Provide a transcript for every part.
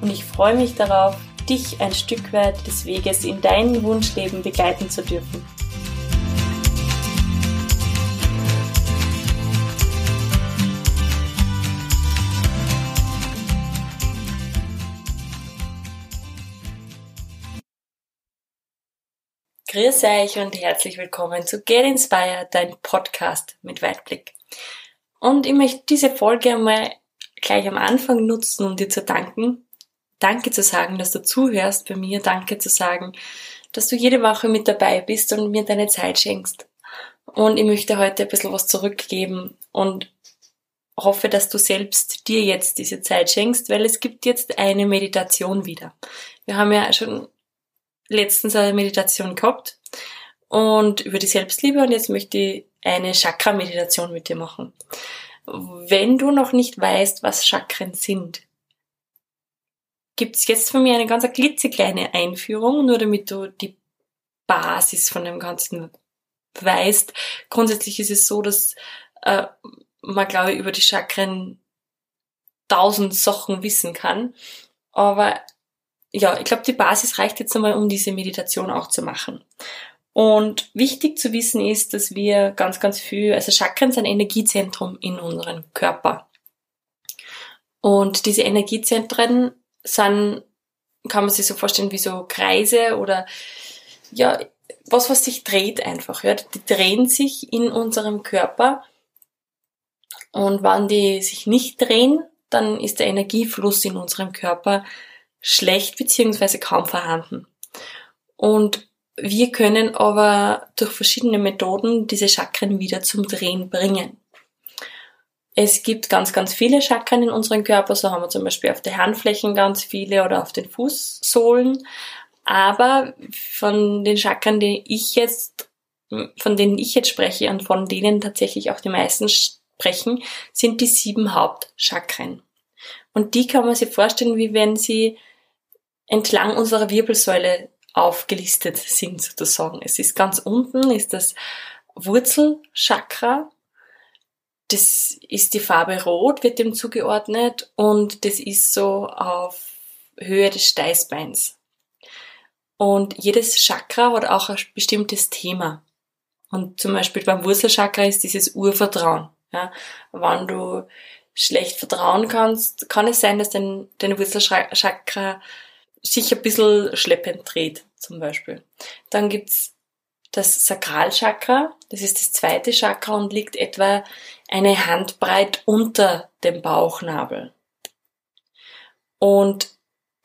und ich freue mich darauf, dich ein Stück weit des Weges in dein Wunschleben begleiten zu dürfen. Grüß euch und herzlich willkommen zu Get Inspired, dein Podcast mit Weitblick. Und ich möchte diese Folge einmal gleich am Anfang nutzen, um dir zu danken. Danke zu sagen, dass du zuhörst bei mir. Danke zu sagen, dass du jede Woche mit dabei bist und mir deine Zeit schenkst. Und ich möchte heute ein bisschen was zurückgeben und hoffe, dass du selbst dir jetzt diese Zeit schenkst, weil es gibt jetzt eine Meditation wieder. Wir haben ja schon letztens eine Meditation gehabt und über die Selbstliebe und jetzt möchte ich eine Chakra-Meditation mit dir machen. Wenn du noch nicht weißt, was Chakren sind, gibt's jetzt von mir eine ganz klitzekleine Einführung, nur damit du die Basis von dem Ganzen weißt. Grundsätzlich ist es so, dass äh, man, glaube ich, über die Chakren tausend Sachen wissen kann. Aber ja, ich glaube, die Basis reicht jetzt einmal, um diese Meditation auch zu machen. Und wichtig zu wissen ist, dass wir ganz, ganz viel, also Chakren sind Energiezentrum in unserem Körper. Und diese Energiezentren sind, kann man sich so vorstellen, wie so Kreise oder, ja, was, was sich dreht einfach, ja. Die drehen sich in unserem Körper. Und wenn die sich nicht drehen, dann ist der Energiefluss in unserem Körper schlecht beziehungsweise kaum vorhanden. Und wir können aber durch verschiedene Methoden diese Chakren wieder zum Drehen bringen. Es gibt ganz, ganz viele Chakren in unserem Körper. So haben wir zum Beispiel auf den Handflächen ganz viele oder auf den Fußsohlen. Aber von den Chakren, die ich jetzt, von denen ich jetzt spreche und von denen tatsächlich auch die meisten sprechen, sind die sieben Hauptchakren. Und die kann man sich vorstellen, wie wenn sie entlang unserer Wirbelsäule aufgelistet sind sozusagen. Es ist ganz unten ist das Wurzelchakra. Das ist die Farbe Rot, wird dem zugeordnet und das ist so auf Höhe des Steißbeins. Und jedes Chakra hat auch ein bestimmtes Thema. Und zum Beispiel beim Wurzelchakra ist dieses Urvertrauen. Ja, wenn du schlecht vertrauen kannst, kann es sein, dass dein, dein Wurzelchakra sich ein bisschen schleppend dreht, zum Beispiel. Dann gibt's das Sakralchakra, das ist das zweite Chakra und liegt etwa eine Handbreit unter dem Bauchnabel. Und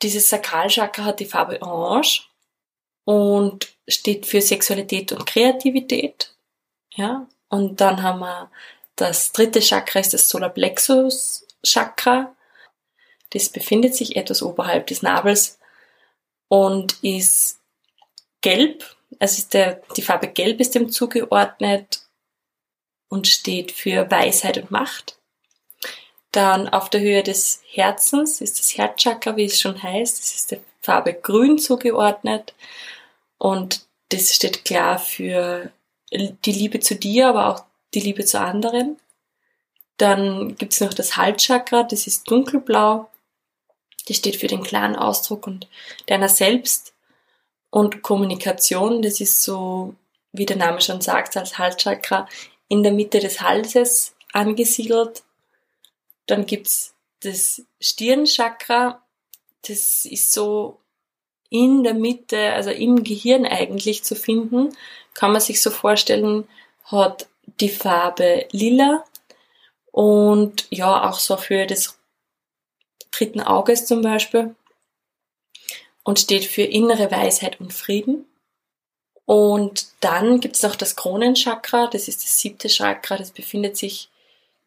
dieses Sakralchakra hat die Farbe Orange und steht für Sexualität und Kreativität. Ja, und dann haben wir das dritte Chakra ist das Solarplexus Chakra. Das befindet sich etwas oberhalb des Nabels und ist gelb, also ist der, die Farbe gelb ist dem zugeordnet und steht für Weisheit und Macht. Dann auf der Höhe des Herzens ist das Herzchakra, wie es schon heißt, das ist der Farbe grün zugeordnet und das steht klar für die Liebe zu dir, aber auch die Liebe zu anderen. Dann gibt es noch das Halschakra, das ist dunkelblau die steht für den klaren Ausdruck und deiner selbst. Und Kommunikation, das ist so, wie der Name schon sagt, als Halschakra in der Mitte des Halses angesiedelt. Dann gibt's das Stirnchakra, das ist so in der Mitte, also im Gehirn eigentlich zu finden, kann man sich so vorstellen, hat die Farbe lila und ja, auch so für das dritten Auges zum Beispiel und steht für innere Weisheit und Frieden. Und dann gibt's noch das Kronenchakra, das ist das siebte Chakra, das befindet sich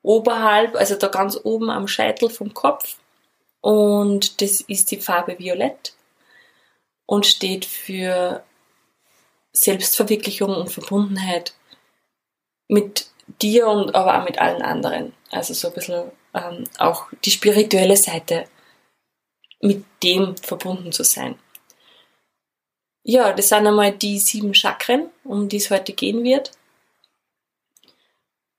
oberhalb, also da ganz oben am Scheitel vom Kopf. Und das ist die Farbe Violett und steht für Selbstverwirklichung und Verbundenheit mit dir und aber auch mit allen anderen. Also so ein bisschen ähm, auch die spirituelle Seite mit dem verbunden zu sein. Ja, das sind einmal die sieben Chakren, um die es heute gehen wird.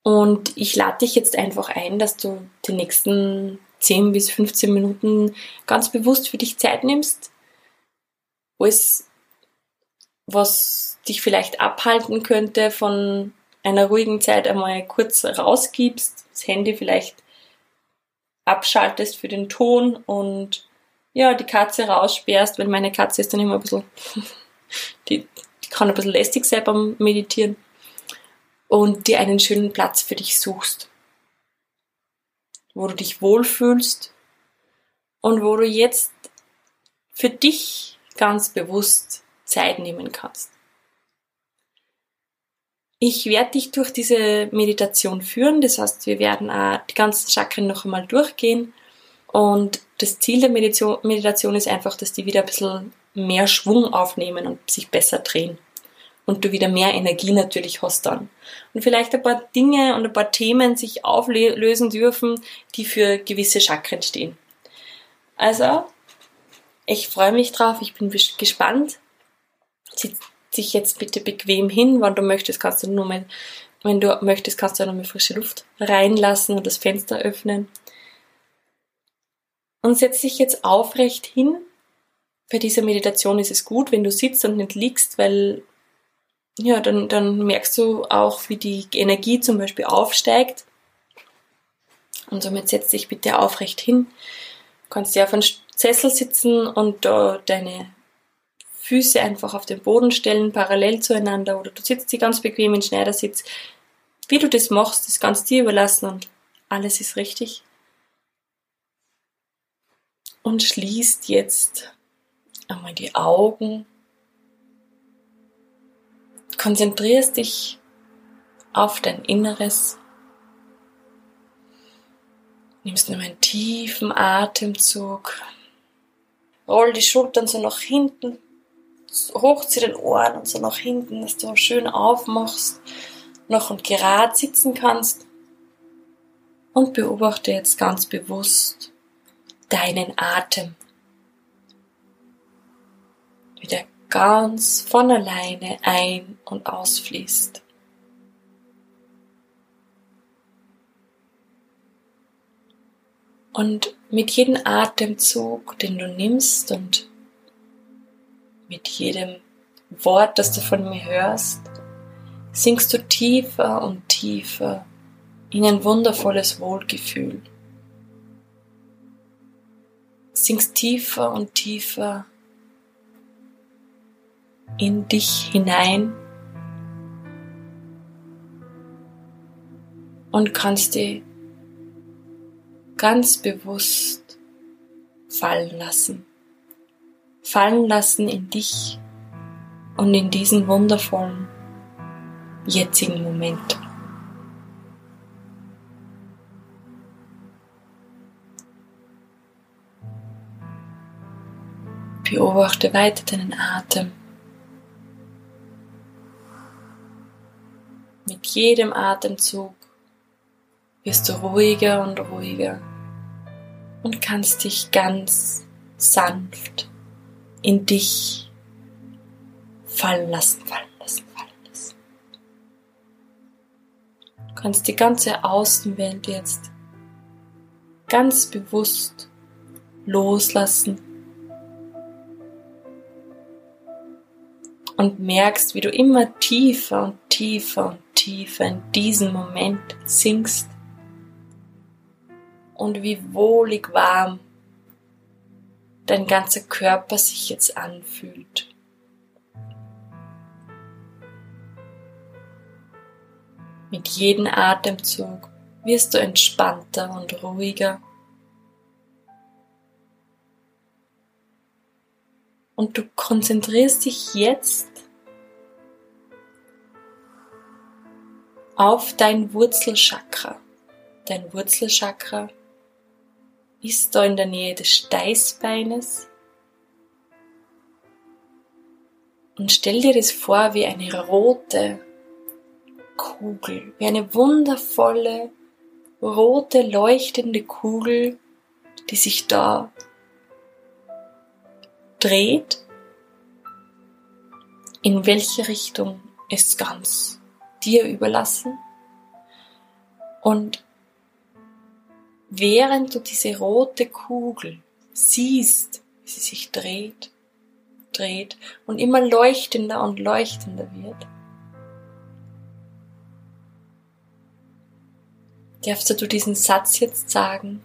Und ich lade dich jetzt einfach ein, dass du die nächsten 10 bis 15 Minuten ganz bewusst für dich Zeit nimmst. Alles, was dich vielleicht abhalten könnte von einer ruhigen Zeit einmal kurz rausgibst, das Handy vielleicht abschaltest für den Ton und ja, die Katze raussperrst, weil meine Katze ist dann immer ein bisschen, die, die kann ein bisschen lästig sein beim Meditieren. Und dir einen schönen Platz für dich suchst, wo du dich wohlfühlst und wo du jetzt für dich ganz bewusst Zeit nehmen kannst. Ich werde dich durch diese Meditation führen, das heißt, wir werden auch die ganzen Chakren noch einmal durchgehen und das Ziel der Meditation ist einfach, dass die wieder ein bisschen mehr Schwung aufnehmen und sich besser drehen und du wieder mehr Energie natürlich hast dann. Und vielleicht ein paar Dinge und ein paar Themen sich auflösen dürfen, die für gewisse Chakren stehen. Also, ich freue mich drauf, ich bin gespannt. Sitz dich jetzt bitte bequem hin, wenn du möchtest, kannst du nur mal, wenn du möchtest, kannst du noch mal frische Luft reinlassen und das Fenster öffnen. Und setz dich jetzt aufrecht hin. Bei dieser Meditation ist es gut, wenn du sitzt und nicht liegst, weil ja, dann, dann merkst du auch, wie die Energie zum Beispiel aufsteigt. Und somit setz dich bitte aufrecht hin. Du kannst ja auf einem Sessel sitzen und da deine Füße einfach auf den Boden stellen, parallel zueinander, oder du sitzt sie ganz bequem in Schneidersitz. Wie du das machst, ist ganz dir überlassen und alles ist richtig. Und schließt jetzt einmal die Augen konzentrierst dich auf dein Inneres. Nimmst nur einen tiefen Atemzug. Roll die Schultern so nach hinten, hoch zu den Ohren und so nach hinten, dass du schön aufmachst, noch und gerade sitzen kannst. Und beobachte jetzt ganz bewusst deinen Atem. Wie der ganz von alleine ein- und ausfließt. Und mit jedem Atemzug, den du nimmst und mit jedem Wort, das du von mir hörst, sinkst du tiefer und tiefer in ein wundervolles Wohlgefühl. Sinkst tiefer und tiefer in dich hinein und kannst dich ganz bewusst fallen lassen. Fallen lassen in dich und in diesen wundervollen jetzigen Moment. Beobachte weiter deinen Atem. Mit jedem Atemzug wirst du ruhiger und ruhiger und kannst dich ganz sanft in dich fallen lassen, fallen lassen, fallen lassen. Du kannst die ganze Außenwelt jetzt ganz bewusst loslassen und merkst, wie du immer tiefer und tiefer und tiefer in diesen Moment sinkst und wie wohlig warm dein ganzer Körper sich jetzt anfühlt. Mit jedem Atemzug wirst du entspannter und ruhiger. Und du konzentrierst dich jetzt auf dein Wurzelchakra. Dein Wurzelchakra ist da in der Nähe des Steißbeines. Und stell dir das vor wie eine rote Kugel, wie eine wundervolle, rote, leuchtende Kugel, die sich da dreht, in welche Richtung ist ganz dir überlassen. Und während du diese rote Kugel siehst, wie sie sich dreht, dreht und immer leuchtender und leuchtender wird, darfst du diesen Satz jetzt sagen,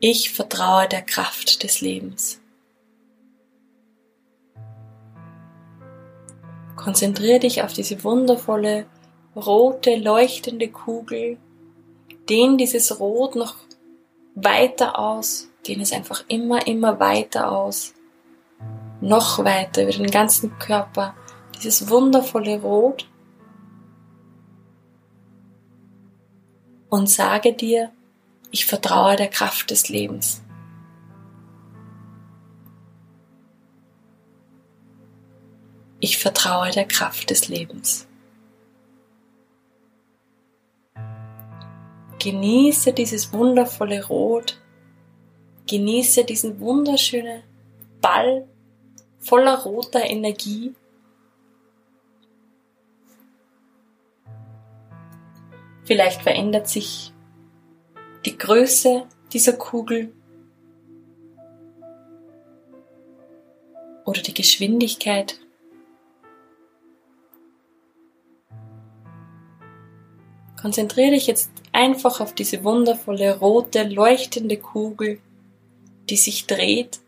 ich vertraue der Kraft des Lebens. Konzentriere dich auf diese wundervolle, rote, leuchtende Kugel. Dehn dieses Rot noch weiter aus. Dehn es einfach immer, immer weiter aus. Noch weiter über den ganzen Körper. Dieses wundervolle Rot. Und sage dir, ich vertraue der Kraft des Lebens. Ich vertraue der Kraft des Lebens. Genieße dieses wundervolle Rot. Genieße diesen wunderschönen Ball voller roter Energie. Vielleicht verändert sich die Größe dieser Kugel oder die Geschwindigkeit. Konzentriere dich jetzt einfach auf diese wundervolle rote, leuchtende Kugel, die sich dreht.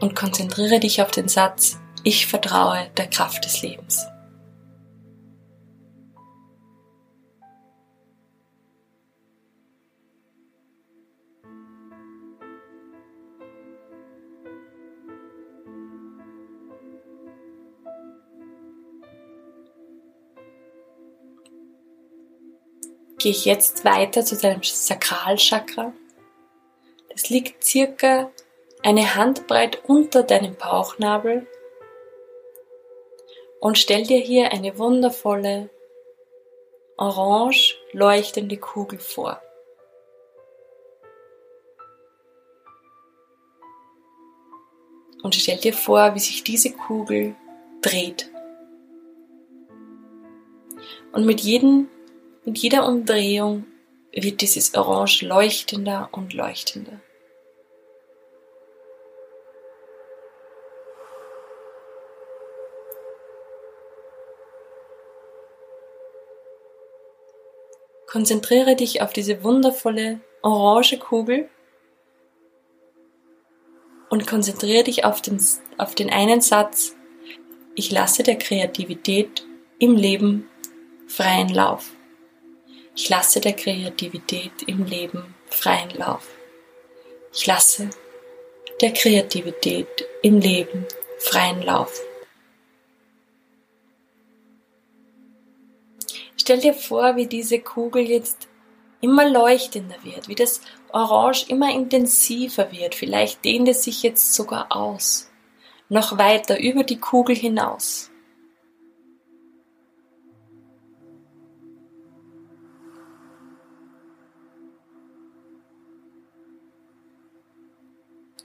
Und konzentriere dich auf den Satz, ich vertraue der Kraft des Lebens. Gehe ich jetzt weiter zu deinem Sakralchakra. Das liegt circa eine Handbreit unter deinem Bauchnabel und stell dir hier eine wundervolle orange leuchtende Kugel vor. Und stell dir vor, wie sich diese Kugel dreht. Und mit jedem mit jeder Umdrehung wird dieses Orange leuchtender und leuchtender. Konzentriere dich auf diese wundervolle orange Kugel und konzentriere dich auf den, auf den einen Satz, ich lasse der Kreativität im Leben freien Lauf. Ich lasse der Kreativität im Leben freien Lauf. Ich lasse der Kreativität im Leben freien Lauf. Stell dir vor, wie diese Kugel jetzt immer leuchtender wird, wie das Orange immer intensiver wird. Vielleicht dehnt es sich jetzt sogar aus, noch weiter über die Kugel hinaus.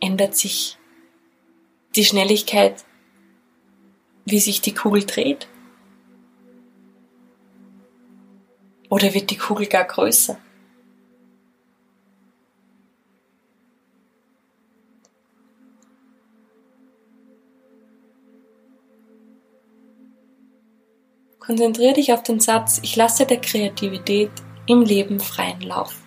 Ändert sich die Schnelligkeit, wie sich die Kugel dreht? Oder wird die Kugel gar größer? Konzentriere dich auf den Satz, ich lasse der Kreativität im Leben freien Lauf.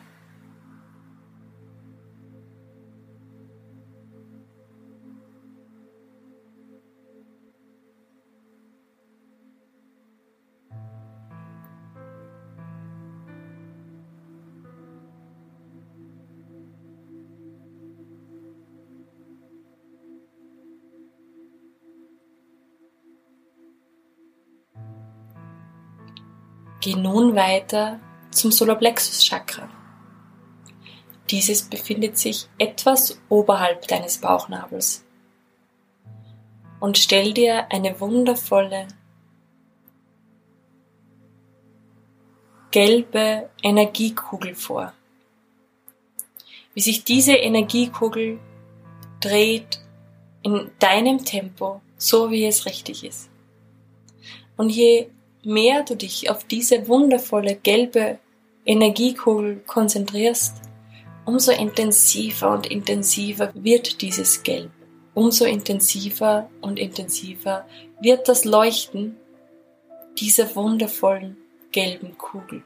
Geh nun weiter zum Solarplexus Chakra. Dieses befindet sich etwas oberhalb deines Bauchnabels. Und stell dir eine wundervolle gelbe Energiekugel vor. Wie sich diese Energiekugel dreht in deinem Tempo, so wie es richtig ist. Und je mehr du dich auf diese wundervolle gelbe Energiekugel konzentrierst, umso intensiver und intensiver wird dieses Gelb. Umso intensiver und intensiver wird das Leuchten dieser wundervollen gelben Kugel.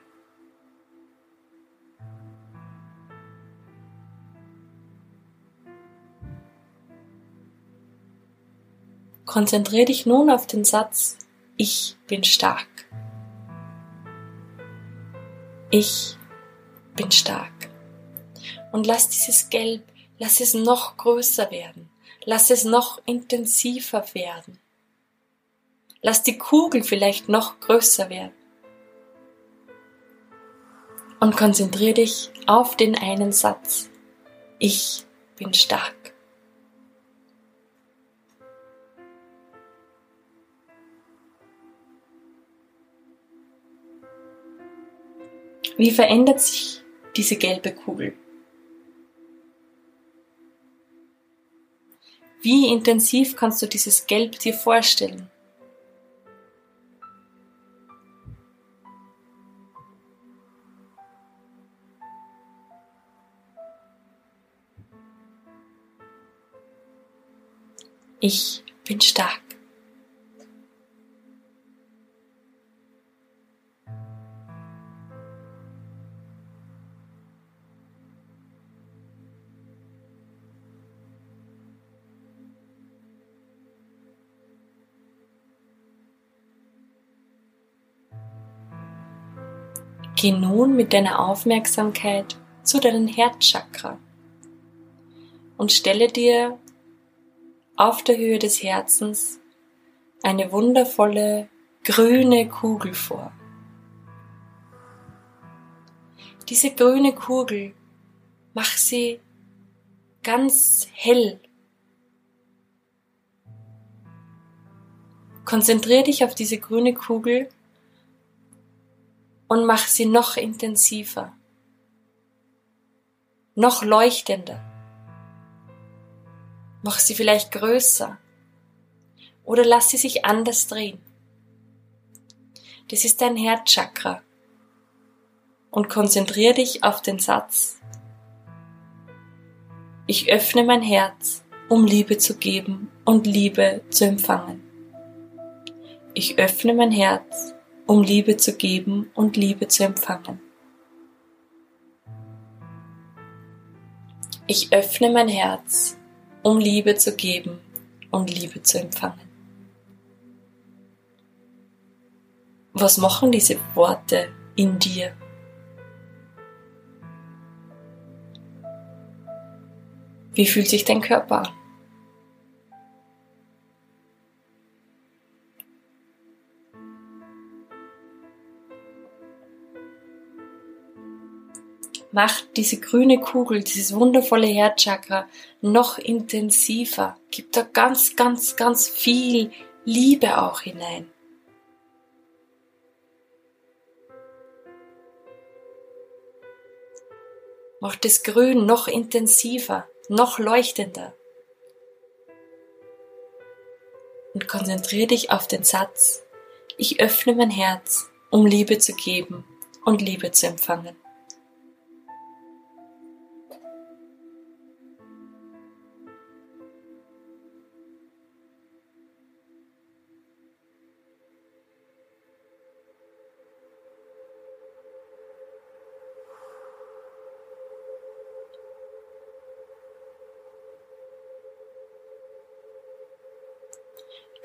Konzentriere dich nun auf den Satz Ich bin stark. Ich bin stark. Und lass dieses Gelb, lass es noch größer werden. Lass es noch intensiver werden. Lass die Kugel vielleicht noch größer werden und konzentriere dich auf den einen Satz. Ich bin stark. Wie verändert sich diese gelbe Kugel? Wie intensiv kannst du dieses Gelb dir vorstellen? Ich bin stark. Geh nun mit deiner Aufmerksamkeit zu deinem Herzchakra und stelle dir auf der Höhe des Herzens eine wundervolle grüne Kugel vor. Diese grüne Kugel, mach sie ganz hell. Konzentrier dich auf diese grüne Kugel und mach sie noch intensiver, noch leuchtender. Mach sie vielleicht größer. Oder lass sie sich anders drehen. Das ist dein Herzchakra. Und konzentriere dich auf den Satz. Ich öffne mein Herz, um Liebe zu geben und Liebe zu empfangen. Ich öffne mein Herz, um Liebe zu geben und Liebe zu empfangen. Ich öffne mein Herz, um Liebe zu geben und Liebe zu empfangen. Was machen diese Worte in dir? Wie fühlt sich dein Körper an? Macht diese grüne Kugel, dieses wundervolle Herzchakra noch intensiver. Gibt da ganz, ganz, ganz viel Liebe auch hinein. Macht das Grün noch intensiver, noch leuchtender. Und konzentriere dich auf den Satz, ich öffne mein Herz, um Liebe zu geben und Liebe zu empfangen.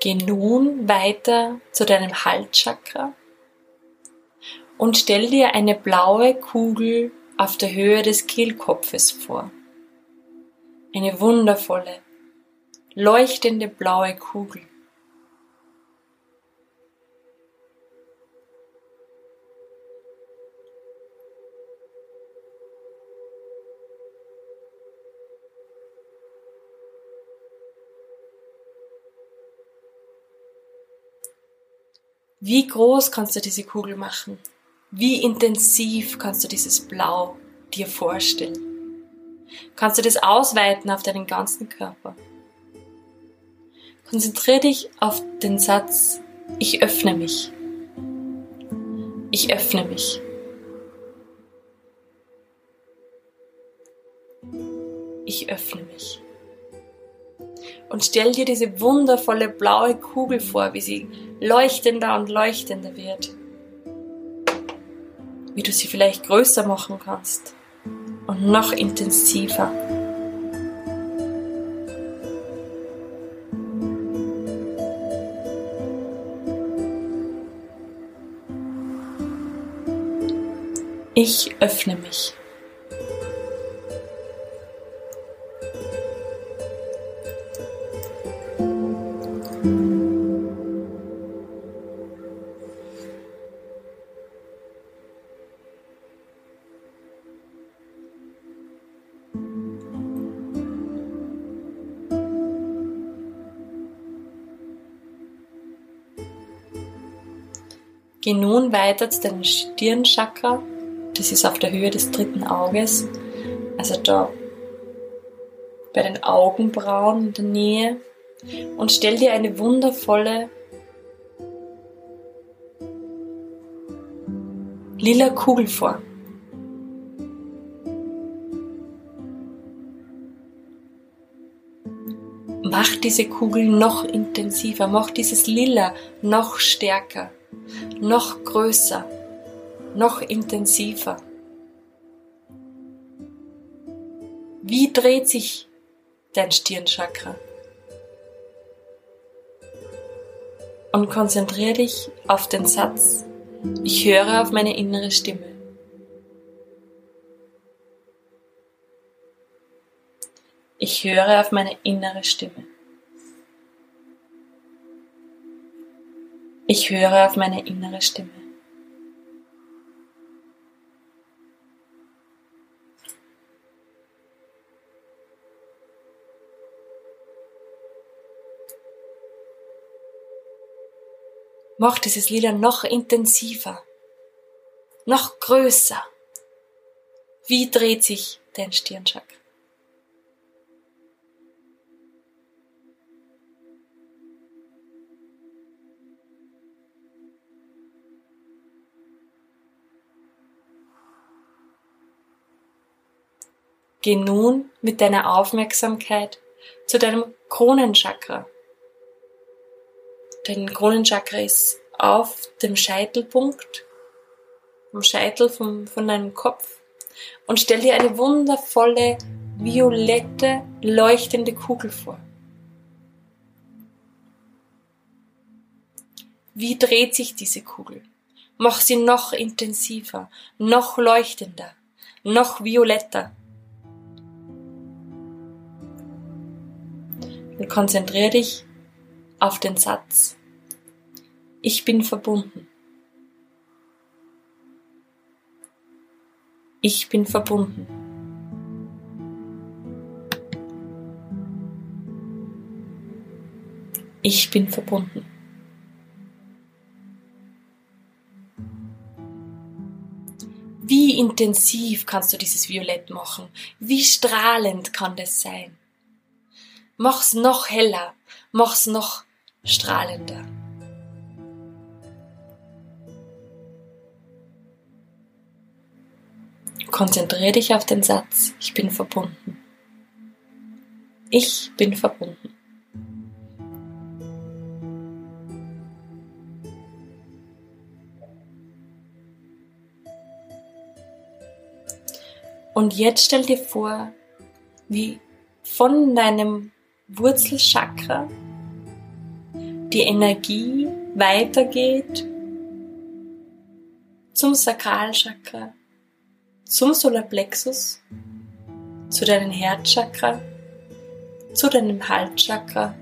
Geh nun weiter zu deinem Halschakra und stell dir eine blaue Kugel auf der Höhe des Kehlkopfes vor. Eine wundervolle, leuchtende blaue Kugel. Wie groß kannst du diese Kugel machen? Wie intensiv kannst du dieses Blau dir vorstellen? Kannst du das ausweiten auf deinen ganzen Körper? Konzentriere dich auf den Satz, ich öffne mich. Ich öffne mich. Ich öffne mich. Und stell dir diese wundervolle blaue Kugel vor, wie sie leuchtender und leuchtender wird. Wie du sie vielleicht größer machen kannst und noch intensiver. Ich öffne mich. Geh nun weiter zu deinem Stirnchakra das ist auf der Höhe des dritten Auges, also da bei den Augenbrauen in der Nähe. Und stell dir eine wundervolle lila Kugel vor. Mach diese Kugel noch intensiver, mach dieses Lila noch stärker, noch größer noch intensiver. Wie dreht sich dein Stirnchakra? Und konzentriere dich auf den Satz, ich höre auf meine innere Stimme. Ich höre auf meine innere Stimme. Ich höre auf meine innere Stimme. Mach dieses Lila noch intensiver, noch größer. Wie dreht sich dein Stirnchakra? Geh nun mit deiner Aufmerksamkeit zu deinem Kronenchakra Dein Kronenchakra ist auf dem Scheitelpunkt, am Scheitel vom, von deinem Kopf und stell dir eine wundervolle, violette, leuchtende Kugel vor. Wie dreht sich diese Kugel? Mach sie noch intensiver, noch leuchtender, noch violetter. Konzentriere dich auf den Satz Ich bin verbunden. Ich bin verbunden. Ich bin verbunden. Wie intensiv kannst du dieses Violett machen? Wie strahlend kann das sein? Mach's noch heller, mach's noch strahlender. Konzentriere dich auf den Satz, ich bin verbunden. Ich bin verbunden. Und jetzt stell dir vor, wie von deinem Wurzelchakra die Energie weitergeht zum Sakralchakra, zum Solarplexus, zu deinem Herzchakra, zu deinem Halschakra,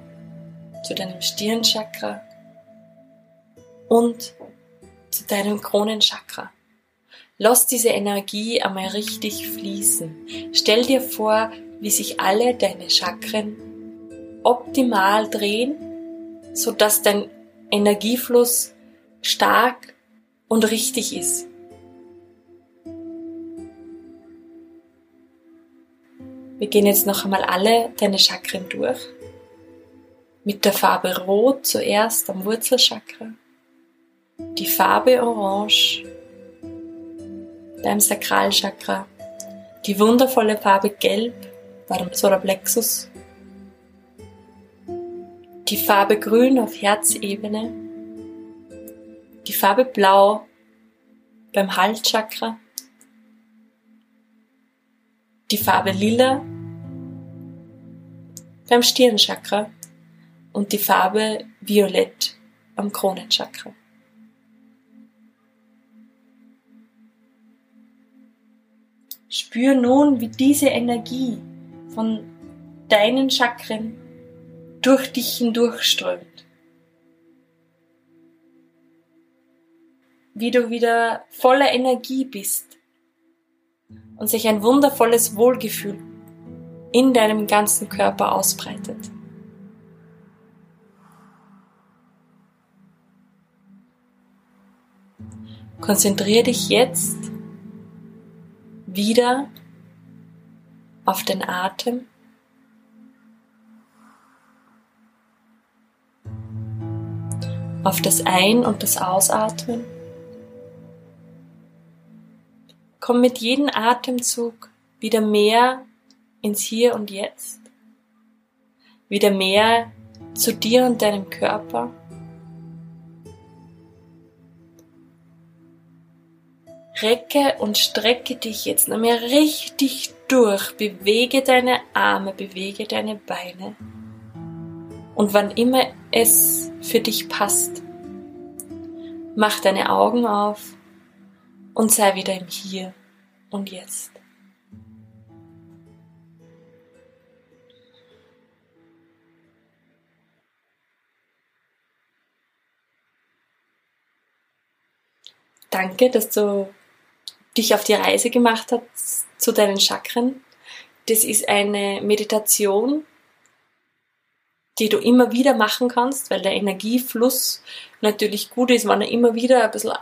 zu deinem Stirnchakra und zu deinem Kronenchakra. Lass diese Energie einmal richtig fließen. Stell dir vor, wie sich alle deine Chakren optimal drehen so dass dein Energiefluss stark und richtig ist. Wir gehen jetzt noch einmal alle deine Chakren durch. Mit der Farbe Rot zuerst am Wurzelchakra, die Farbe Orange beim Sakralchakra, die wundervolle Farbe Gelb beim Solarplexus, die Farbe Grün auf Herzebene, die Farbe Blau beim Halschakra, die Farbe Lila beim Stirnchakra. Und die Farbe Violett am Kronenchakra. Spür nun, wie diese Energie von deinen Chakren durch dich hindurchströmt. Wie du wieder voller Energie bist und sich ein wundervolles Wohlgefühl in deinem ganzen Körper ausbreitet. Konzentriere dich jetzt wieder auf den Atem. Auf das Ein- und das Ausatmen. Komm mit jedem Atemzug wieder mehr ins Hier und Jetzt. Wieder mehr zu dir und deinem Körper. Recke und strecke dich jetzt noch mehr richtig durch. Bewege deine Arme, bewege deine Beine. Und wann immer es für dich passt, mach deine Augen auf und sei wieder im Hier und Jetzt. Danke, dass du dich auf die Reise gemacht hast zu deinen Chakren. Das ist eine Meditation, die du immer wieder machen kannst, weil der Energiefluss natürlich gut ist, wenn er immer wieder ein bisschen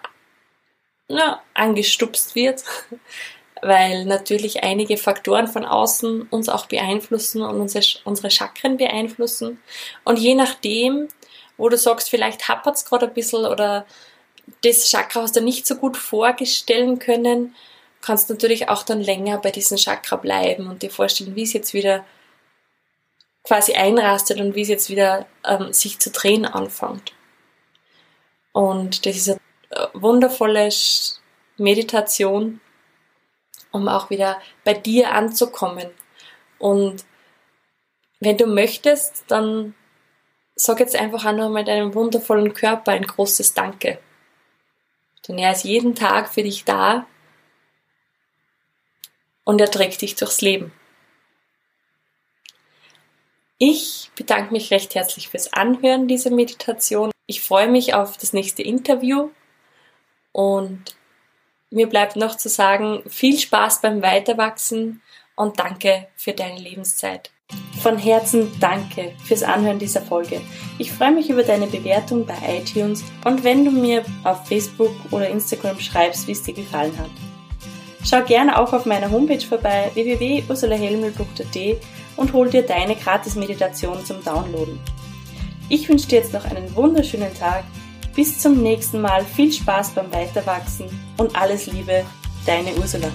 ja, angestupst wird, weil natürlich einige Faktoren von außen uns auch beeinflussen und unsere, Chakren beeinflussen. Und je nachdem, wo du sagst, vielleicht hapert es gerade ein bisschen oder das Chakra hast du nicht so gut vorstellen können, kannst natürlich auch dann länger bei diesem Chakra bleiben und dir vorstellen, wie es jetzt wieder quasi einrastet und wie es jetzt wieder ähm, sich zu drehen anfängt. Und das ist eine äh, wundervolle Meditation, um auch wieder bei dir anzukommen. Und wenn du möchtest, dann sag jetzt einfach auch noch mal deinem wundervollen Körper ein großes Danke. Denn er ist jeden Tag für dich da und er trägt dich durchs Leben. Ich bedanke mich recht herzlich fürs Anhören dieser Meditation. Ich freue mich auf das nächste Interview und mir bleibt noch zu sagen, viel Spaß beim Weiterwachsen und danke für deine Lebenszeit. Von Herzen danke fürs Anhören dieser Folge. Ich freue mich über deine Bewertung bei iTunes und wenn du mir auf Facebook oder Instagram schreibst, wie es dir gefallen hat. Schau gerne auch auf meiner Homepage vorbei www.ursulahelmel.at und hol dir deine Gratis-Meditation zum Downloaden. Ich wünsche dir jetzt noch einen wunderschönen Tag. Bis zum nächsten Mal. Viel Spaß beim Weiterwachsen und alles Liebe, deine Ursula.